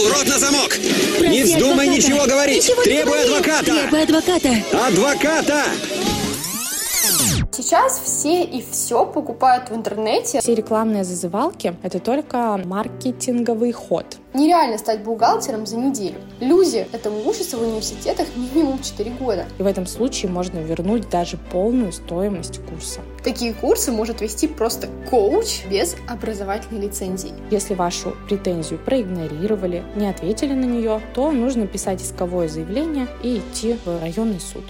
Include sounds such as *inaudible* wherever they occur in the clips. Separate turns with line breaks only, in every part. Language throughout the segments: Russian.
Закрыл рот на замок! Не вздумай
адвоката.
ничего говорить!
Ничего
Требуй адвоката!
Требуй адвоката.
Адвоката!
Сейчас все и все покупают в интернете.
Все рекламные зазывалки — это только маркетинговый ход.
Нереально стать бухгалтером за неделю. Люди этому учатся в университетах минимум 4 года.
И в этом случае можно вернуть даже полную стоимость курса.
Такие курсы может вести просто коуч без образовательной лицензии.
Если вашу претензию проигнорировали, не ответили на нее, то нужно писать исковое заявление и идти в районный суд.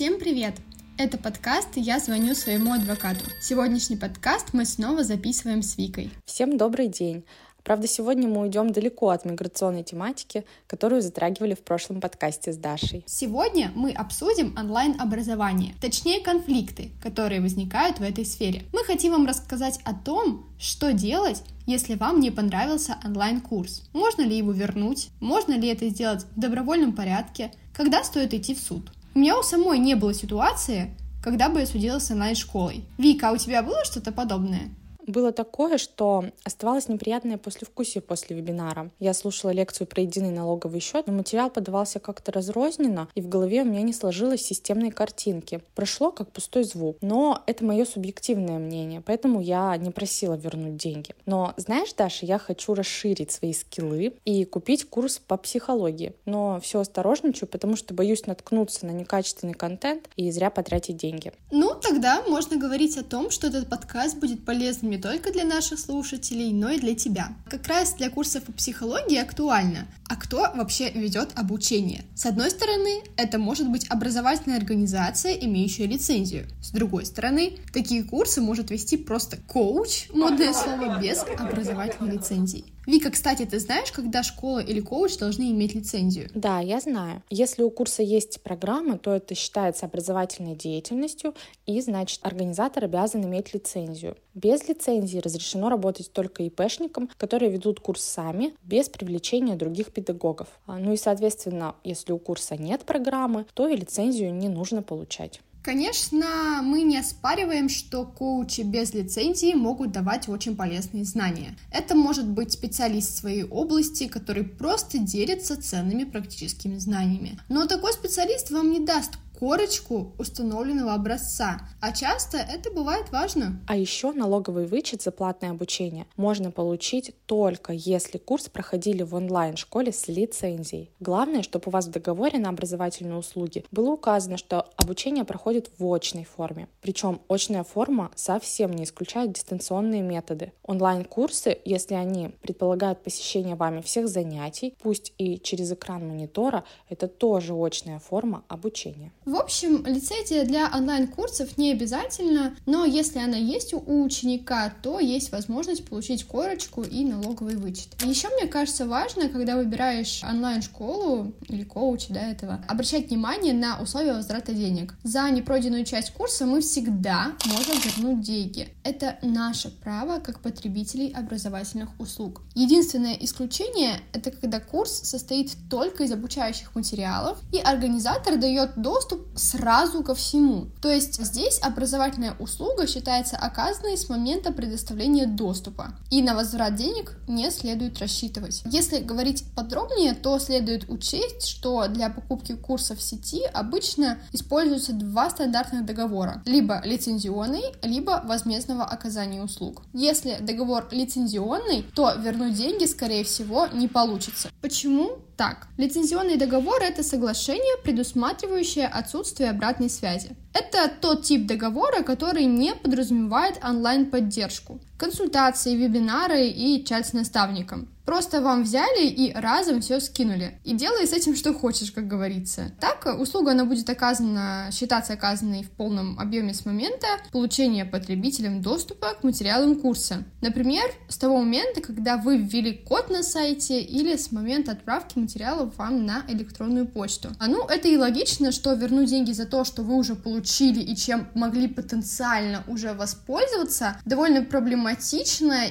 Всем привет! Это подкаст «Я звоню своему адвокату». Сегодняшний подкаст мы снова записываем с Викой.
Всем добрый день! Правда, сегодня мы уйдем далеко от миграционной тематики, которую затрагивали в прошлом подкасте с Дашей.
Сегодня мы обсудим онлайн-образование, точнее конфликты, которые возникают в этой сфере. Мы хотим вам рассказать о том, что делать, если вам не понравился онлайн-курс. Можно ли его вернуть? Можно ли это сделать в добровольном порядке? Когда стоит идти в суд? У меня у самой не было ситуации, когда бы я судилась с онлайн-школой. Вика, а у тебя было что-то подобное?
Было такое, что оставалось неприятное послевкусие после вебинара. Я слушала лекцию про единый налоговый счет, но материал подавался как-то разрозненно, и в голове у меня не сложилось системной картинки. Прошло как пустой звук. Но это мое субъективное мнение, поэтому я не просила вернуть деньги. Но знаешь, Даша, я хочу расширить свои скиллы и купить курс по психологии. Но все осторожничаю, потому что боюсь наткнуться на некачественный контент и зря потратить деньги.
Ну, тогда можно говорить о том, что этот подкаст будет полезным не только для наших слушателей, но и для тебя. Как раз для курсов по психологии актуально. А кто вообще ведет обучение? С одной стороны, это может быть образовательная организация, имеющая лицензию. С другой стороны, такие курсы может вести просто коуч, модное слово, без образовательной лицензии. Вика, кстати, ты знаешь, когда школа или коуч должны иметь лицензию?
Да, я знаю. Если у курса есть программа, то это считается образовательной деятельностью, и, значит, организатор обязан иметь лицензию. Без лицензии разрешено работать только ИПшникам, которые ведут курс сами, без привлечения других педагогов. А, Ну и, соответственно, если у курса нет программы, то и лицензию не нужно получать.
Конечно, мы не оспариваем, что коучи без лицензии могут давать очень полезные знания. Это может быть специалист своей области, который просто делится ценными практическими знаниями. Но такой специалист вам не даст корочку установленного образца, а часто это бывает важно.
А еще налоговый вычет за платное обучение можно получить только если курс проходили в онлайн-школе с лицензией. Главное, чтобы у вас в договоре на образовательные услуги было указано, что обучение проходит в очной форме. Причем очная форма совсем не исключает дистанционные методы. Онлайн-курсы, если они предполагают посещение вами всех занятий, пусть и через экран монитора, это тоже очная форма обучения.
В общем, лицензия для онлайн-курсов не обязательно, но если она есть у ученика, то есть возможность получить корочку и налоговый вычет. Еще мне кажется важно, когда выбираешь онлайн-школу или коуча до этого, обращать внимание на условия возврата денег. За непройденную часть курса мы всегда можем вернуть деньги. Это наше право как потребителей образовательных услуг. Единственное исключение — это когда курс состоит только из обучающих материалов, и организатор дает доступ сразу ко всему. То есть здесь образовательная услуга считается оказанной с момента предоставления доступа, и на возврат денег не следует рассчитывать. Если говорить подробнее, то следует учесть, что для покупки курсов в сети обычно используются два стандартных договора, либо лицензионный, либо возмездного оказания услуг. Если договор лицензионный, то вернуть деньги, скорее всего, не получится. Почему? Так, лицензионный договор — это соглашение, предусматривающее отсутствие обратной связи. Это тот тип договора, который не подразумевает онлайн-поддержку. Консультации, вебинары и чат с наставником. Просто вам взяли и разом все скинули. И делай с этим что хочешь, как говорится. Так, услуга она будет оказана, считаться оказанной в полном объеме с момента получения потребителям доступа к материалам курса. Например, с того момента, когда вы ввели код на сайте или с момента отправки материалов вам на электронную почту. А ну, это и логично, что вернуть деньги за то, что вы уже получили и чем могли потенциально уже воспользоваться, довольно проблематично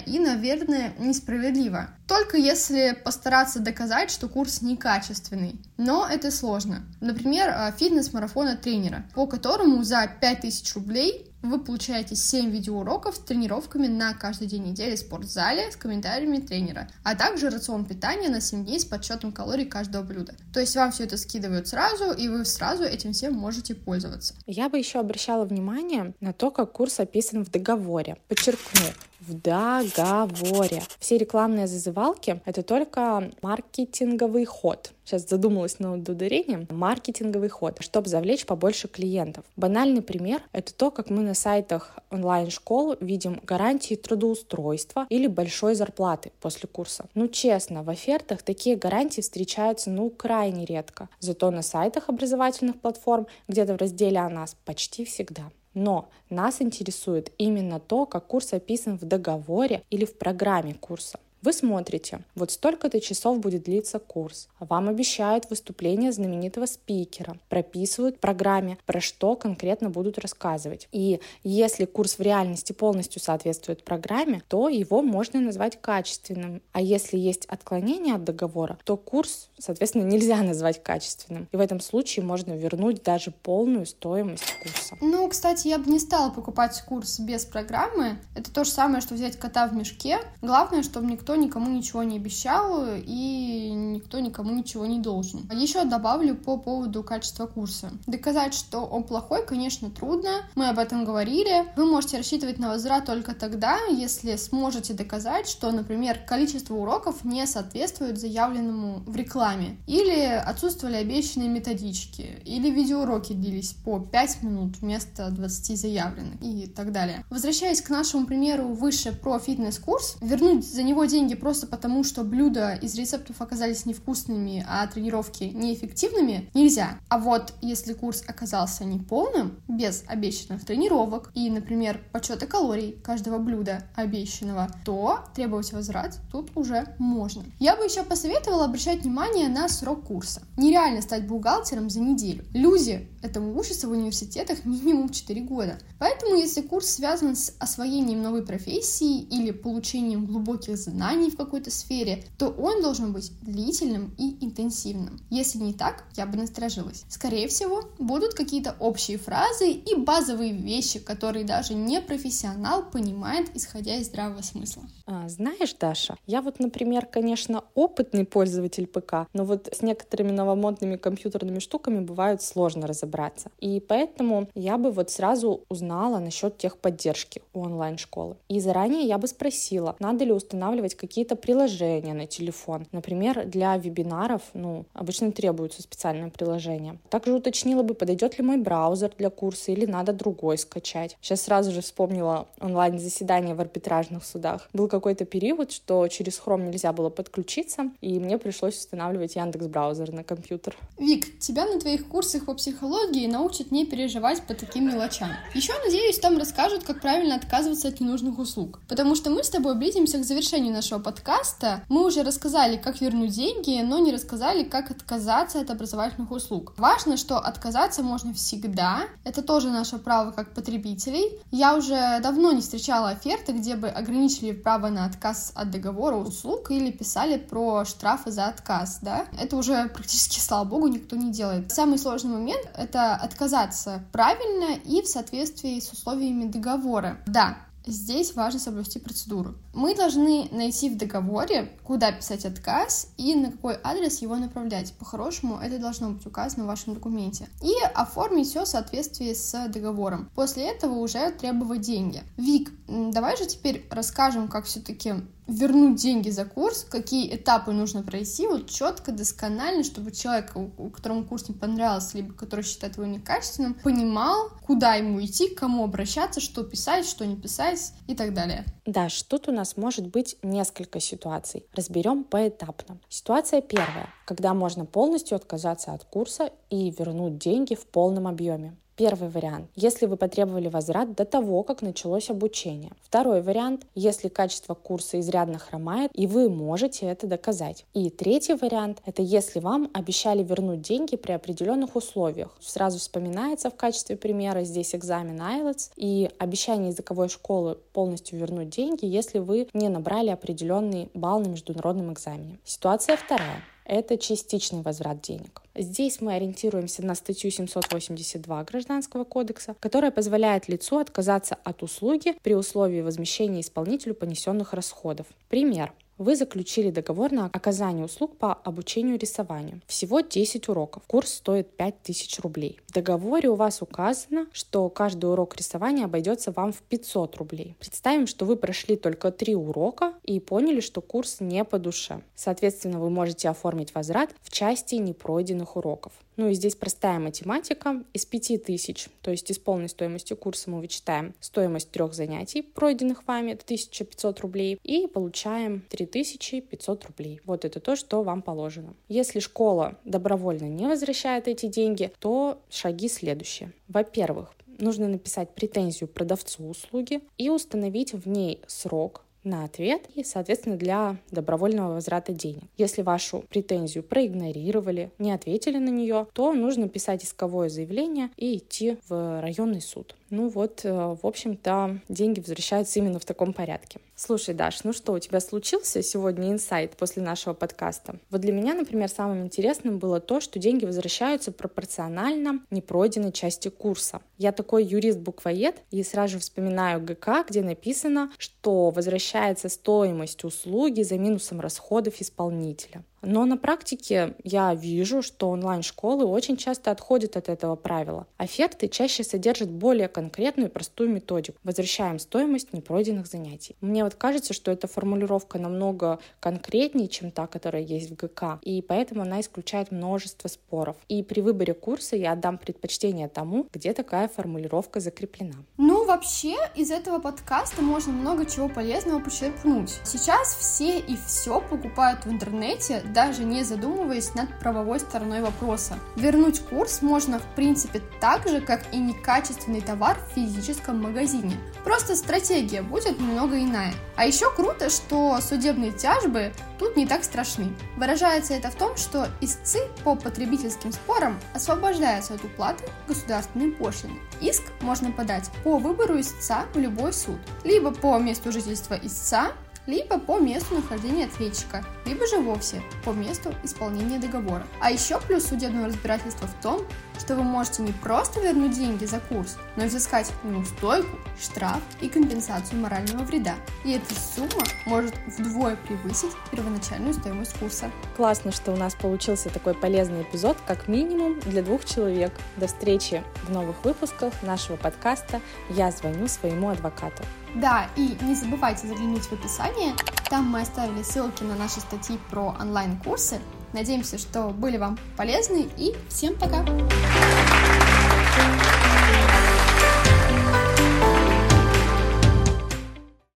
и, наверное, несправедливо. Только если постараться доказать, что курс некачественный. Но это сложно. Например, фитнес-марафона тренера, по которому за 5000 рублей Вы получаете 7 видеоуроков с тренировками на каждый день недели в спортзале с комментариями тренера, а также рацион питания на 7 дней с подсчетом калорий каждого блюда. То есть вам все это скидывают сразу, и вы сразу этим всем можете пользоваться.
Я бы еще обращала внимание на то, как курс описан в договоре. Подчеркну, в договоре. Все рекламные зазывалки — это только маркетинговый ход. Сейчас задумалась над ударением. Маркетинговый ход, чтобы завлечь побольше клиентов. Банальный пример — это то, как мы на сайтах онлайн-школ видим гарантии трудоустройства или большой зарплаты после курса. Ну, честно, в офертах такие гарантии встречаются, ну, крайне редко. Зато на сайтах образовательных платформ, где-то в разделе о нас, почти всегда. Но нас интересует именно то, как курс описан в договоре или в программе курса. Вы смотрите, вот столько-то часов будет длиться курс. Вам обещают выступление знаменитого спикера, прописывают в программе, про что конкретно будут рассказывать. И если курс в реальности полностью соответствует программе, то его можно назвать качественным. А если есть отклонение от договора, то курс, соответственно, нельзя *laughs* назвать качественным. И в этом случае можно вернуть даже полную стоимость курса.
Ну, кстати, я бы не стала покупать курс без программы. Это то же самое, что взять кота в мешке. Главное, чтобы никто никто никому ничего не обещал, и никто никому ничего не должен. Еще добавлю по поводу качества курса. Доказать, что он плохой, конечно, трудно. Мы об этом говорили. Вы можете рассчитывать на возврат только тогда, если сможете доказать, что, например, количество уроков не соответствует заявленному в рекламе, или отсутствовали обещанные методички, или видеоуроки длились по 5 минут вместо 20 заявленных и так далее. Возвращаясь к нашему примеру выше про фитнес-курс, вернуть за него деньги деньги просто потому, что блюда из рецептов оказались невкусными, а тренировки неэффективными, нельзя. А вот если курс оказался неполным, без обещанных тренировок и, например, подсчета калорий каждого блюда обещанного, то требовать возврат тут уже можно. Я бы еще посоветовала обращать внимание на срок курса. Нереально стать бухгалтером за неделю. Люди этому учатся в университетах минимум 4 года. Поэтому, если курс связан с освоением новой профессии или получением глубоких знаний в какой-то сфере, то он должен быть длительным и интенсивным. Если не так, я бы насторожилась. Скорее всего, будут какие-то общие фразы и базовые вещи, которые даже не профессионал понимает, исходя из здравого смысла.
А, знаешь, Даша, я вот, например, конечно, опытный пользователь ПК, но вот с некоторыми новомодными компьютерными штуками бывает сложно разобраться. И поэтому я бы вот сразу узнала насчет техподдержки у онлайн-школы. И заранее я бы спросила, надо ли устанавливать какие-то приложения на телефон. Например, для вебинаров, ну, обычно требуется специальное приложение. Также уточнила бы, подойдет ли мой браузер для курса или надо другой скачать. Сейчас сразу же вспомнила онлайн-заседание в арбитражных судах. Был какой-то период, что через Chrome нельзя было подключиться, и мне пришлось устанавливать Яндекс браузер на компьютер.
Вик, тебя на твоих курсах по психологии научат не переживать по таким мелочам. Еще, надеюсь, там расскажут, как правильно отказываться от ненужных услуг. Потому что мы с тобой близимся к завершению нашего подкаста. Мы уже рассказали, как вернуть деньги, но не рассказали, как отказаться от образовательных услуг. Важно, что отказаться можно всегда. Это тоже наше право как потребителей. Я уже давно не встречала оферты, где бы ограничили право на отказ от договора услуг или писали про штрафы за отказ, да. Это уже практически, *laughs* слава богу, никто не делает. Самый сложный момент — это отказаться правильно и в соответствии с условиями договора. Да, Здесь важно соблюсти процедуру. Мы должны найти в договоре, куда писать отказ и на какой адрес его направлять. По-хорошему, это должно быть указано в вашем документе. И оформить все в соответствии с договором. После этого уже требовать деньги. Вик, давай же теперь расскажем, как все-таки вернуть деньги за курс, какие этапы нужно пройти, вот четко, досконально, чтобы человек, которому курс не понравился, либо который считает его некачественным, понимал, куда ему идти, к кому обращаться, что писать, что не писать и так далее.
Да, тут у нас может быть несколько ситуаций. Разберем поэтапно. Ситуация первая, когда можно полностью отказаться от курса и вернуть деньги в полном объеме. Первый вариант, если вы потребовали возврат до того, как началось обучение. Второй вариант, если качество курса изрядно хромает, и вы можете это доказать. И третий вариант, это если вам обещали вернуть деньги при определенных условиях. Сразу вспоминается в качестве примера здесь экзамен IELTS и обещание языковой школы полностью вернуть деньги, если вы не набрали определенный балл на международном экзамене. Ситуация вторая. Это частичный возврат денег. Здесь мы ориентируемся на статью 782 Гражданского кодекса, которая позволяет лицу отказаться от услуги при условии возмещения исполнителю понесенных расходов. Пример. Вы заключили договор на оказание услуг по обучению рисованию. Всего 10 уроков. Курс стоит 5000 рублей. В договоре у вас указано, что каждый урок рисования обойдется вам в 500 рублей. Представим, что вы прошли только 3 урока и поняли, что курс не по душе. Соответственно, вы можете оформить возврат в части непройденных уроков. Ну и здесь простая математика. Из 5000, то есть из полной стоимости курса мы вычитаем стоимость трех занятий, пройденных вами, это 1500 рублей, и получаем 3500 рублей. Вот это то, что вам положено. Если школа добровольно не возвращает эти деньги, то шаги следующие. Во-первых, нужно написать претензию продавцу услуги и установить в ней срок, на ответ и, соответственно, для добровольного возврата денег. Если вашу претензию проигнорировали, не ответили на нее, то нужно писать исковое заявление и идти в районный суд. Ну вот, э, в общем-то, деньги возвращаются именно в таком порядке. Слушай, Даш, ну что, у тебя случился сегодня инсайт после нашего подкаста? Вот для меня, например, самым интересным было то, что деньги возвращаются пропорционально непройденной части курса. Я такой юрист-буквоед и сразу вспоминаю ГК, где написано, что возвращается стоимость услуги за минусом расходов исполнителя. Но на практике я вижу, что онлайн-школы очень часто отходят от этого правила. Оферты чаще содержат более конкретную и простую методику. Возвращаем стоимость непройденных занятий. Мне вот кажется, что эта формулировка намного конкретнее, чем та, которая есть в ГК, и поэтому она исключает множество споров. И при выборе курса я отдам предпочтение тому, где такая формулировка закреплена.
Ну, вообще, из этого подкаста можно много чего полезного почерпнуть. Сейчас все и все покупают в интернете, даже не задумываясь над правовой стороной вопроса. Вернуть курс можно в принципе так же, как и некачественный товар в физическом магазине. Просто стратегия будет немного иная. А еще круто, что судебные тяжбы тут не так страшны. Выражается это в том, что истцы по потребительским спорам освобождаются от уплаты государственной пошлины. Иск можно подать по выбору истца в любой суд, либо по месту жительства истца, либо по месту нахождения ответчика, либо же вовсе по месту исполнения договора. А еще плюс судебного разбирательства в том, что вы можете не просто вернуть деньги за курс, но и взыскать неустойку, штраф и компенсацию морального вреда. И эта сумма может вдвое превысить первоначальную стоимость курса.
Классно, что у нас получился такой полезный эпизод, как минимум для двух человек. До встречи в новых выпусках нашего подкаста «Я звоню своему адвокату».
Да, и не забывайте заглянуть в описание. Там мы оставили ссылки на наши статьи про онлайн-курсы. Надеемся, что были вам полезны и всем пока!